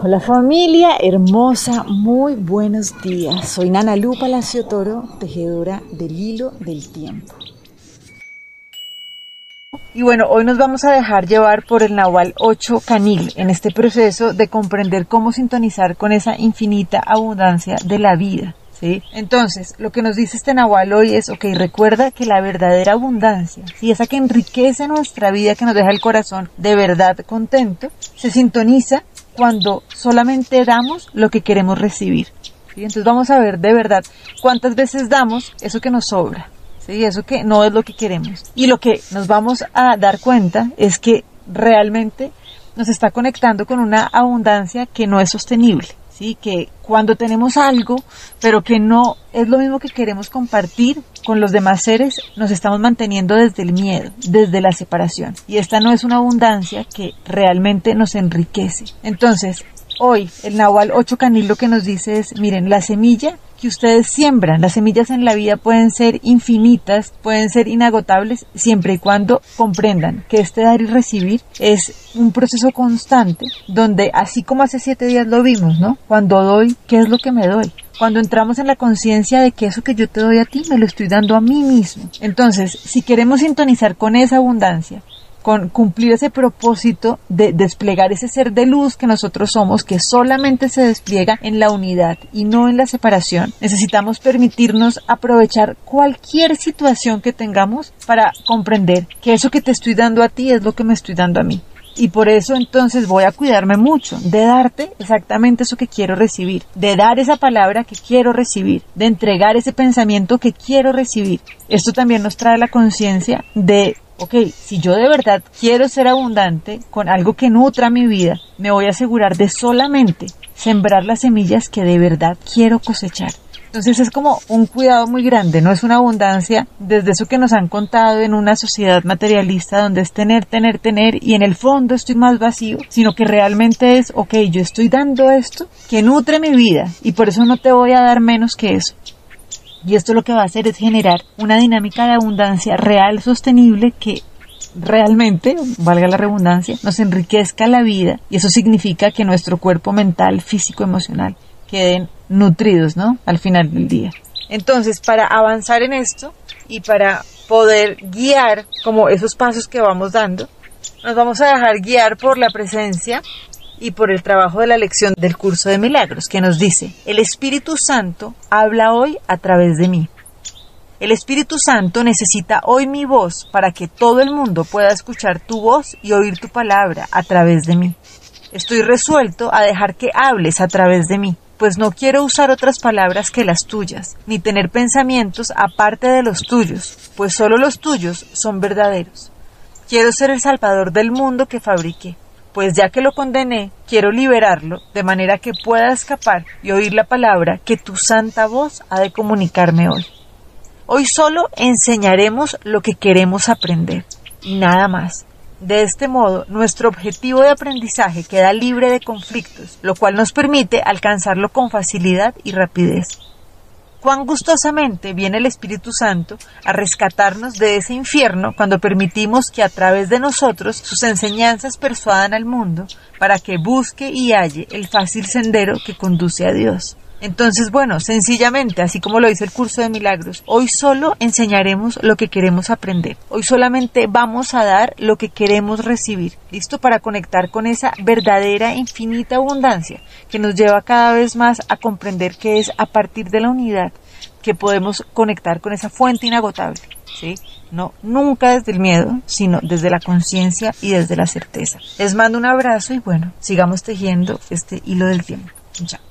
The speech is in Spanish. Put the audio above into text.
Hola familia hermosa, muy buenos días. Soy Nana Lu Palacio Toro, tejedora del hilo del tiempo. Y bueno, hoy nos vamos a dejar llevar por el Nahual 8 Canil en este proceso de comprender cómo sintonizar con esa infinita abundancia de la vida. ¿Sí? Entonces, lo que nos dice este Nahual hoy es, ok, recuerda que la verdadera abundancia, ¿sí? esa que enriquece nuestra vida, que nos deja el corazón de verdad contento, se sintoniza cuando solamente damos lo que queremos recibir. ¿sí? Entonces vamos a ver de verdad cuántas veces damos eso que nos sobra, ¿sí? eso que no es lo que queremos. Y lo que nos vamos a dar cuenta es que realmente nos está conectando con una abundancia que no es sostenible. ¿Sí? Que cuando tenemos algo, pero que no es lo mismo que queremos compartir con los demás seres, nos estamos manteniendo desde el miedo, desde la separación. Y esta no es una abundancia que realmente nos enriquece. Entonces, hoy el Nahual 8 Canil lo que nos dice es, miren, la semilla que ustedes siembran. Las semillas en la vida pueden ser infinitas, pueden ser inagotables, siempre y cuando comprendan que este dar y recibir es un proceso constante, donde así como hace siete días lo vimos, ¿no? Cuando doy, ¿qué es lo que me doy? Cuando entramos en la conciencia de que eso que yo te doy a ti me lo estoy dando a mí mismo. Entonces, si queremos sintonizar con esa abundancia, con cumplir ese propósito de desplegar ese ser de luz que nosotros somos, que solamente se despliega en la unidad y no en la separación. Necesitamos permitirnos aprovechar cualquier situación que tengamos para comprender que eso que te estoy dando a ti es lo que me estoy dando a mí. Y por eso entonces voy a cuidarme mucho de darte exactamente eso que quiero recibir, de dar esa palabra que quiero recibir, de entregar ese pensamiento que quiero recibir. Esto también nos trae la conciencia de ok, si yo de verdad quiero ser abundante con algo que nutra mi vida, me voy a asegurar de solamente sembrar las semillas que de verdad quiero cosechar. Entonces es como un cuidado muy grande, no es una abundancia desde eso que nos han contado en una sociedad materialista donde es tener, tener, tener y en el fondo estoy más vacío, sino que realmente es, ok, yo estoy dando esto que nutre mi vida y por eso no te voy a dar menos que eso. Y esto lo que va a hacer es generar una dinámica de abundancia real, sostenible, que realmente, valga la redundancia, nos enriquezca la vida y eso significa que nuestro cuerpo mental, físico, emocional queden nutridos, ¿no? Al final del día. Entonces, para avanzar en esto y para poder guiar como esos pasos que vamos dando, nos vamos a dejar guiar por la presencia y por el trabajo de la lección del curso de milagros, que nos dice, el Espíritu Santo habla hoy a través de mí. El Espíritu Santo necesita hoy mi voz para que todo el mundo pueda escuchar tu voz y oír tu palabra a través de mí. Estoy resuelto a dejar que hables a través de mí, pues no quiero usar otras palabras que las tuyas, ni tener pensamientos aparte de los tuyos, pues solo los tuyos son verdaderos. Quiero ser el salvador del mundo que fabriqué pues ya que lo condené, quiero liberarlo de manera que pueda escapar y oír la palabra que tu santa voz ha de comunicarme hoy. Hoy solo enseñaremos lo que queremos aprender y nada más. De este modo, nuestro objetivo de aprendizaje queda libre de conflictos, lo cual nos permite alcanzarlo con facilidad y rapidez cuán gustosamente viene el Espíritu Santo a rescatarnos de ese infierno cuando permitimos que a través de nosotros sus enseñanzas persuadan al mundo para que busque y halle el fácil sendero que conduce a Dios. Entonces, bueno, sencillamente, así como lo dice el curso de milagros, hoy solo enseñaremos lo que queremos aprender. Hoy solamente vamos a dar lo que queremos recibir. ¿Listo? Para conectar con esa verdadera infinita abundancia que nos lleva cada vez más a comprender que es a partir de la unidad que podemos conectar con esa fuente inagotable. ¿Sí? No, nunca desde el miedo, sino desde la conciencia y desde la certeza. Les mando un abrazo y bueno, sigamos tejiendo este hilo del tiempo. Chao.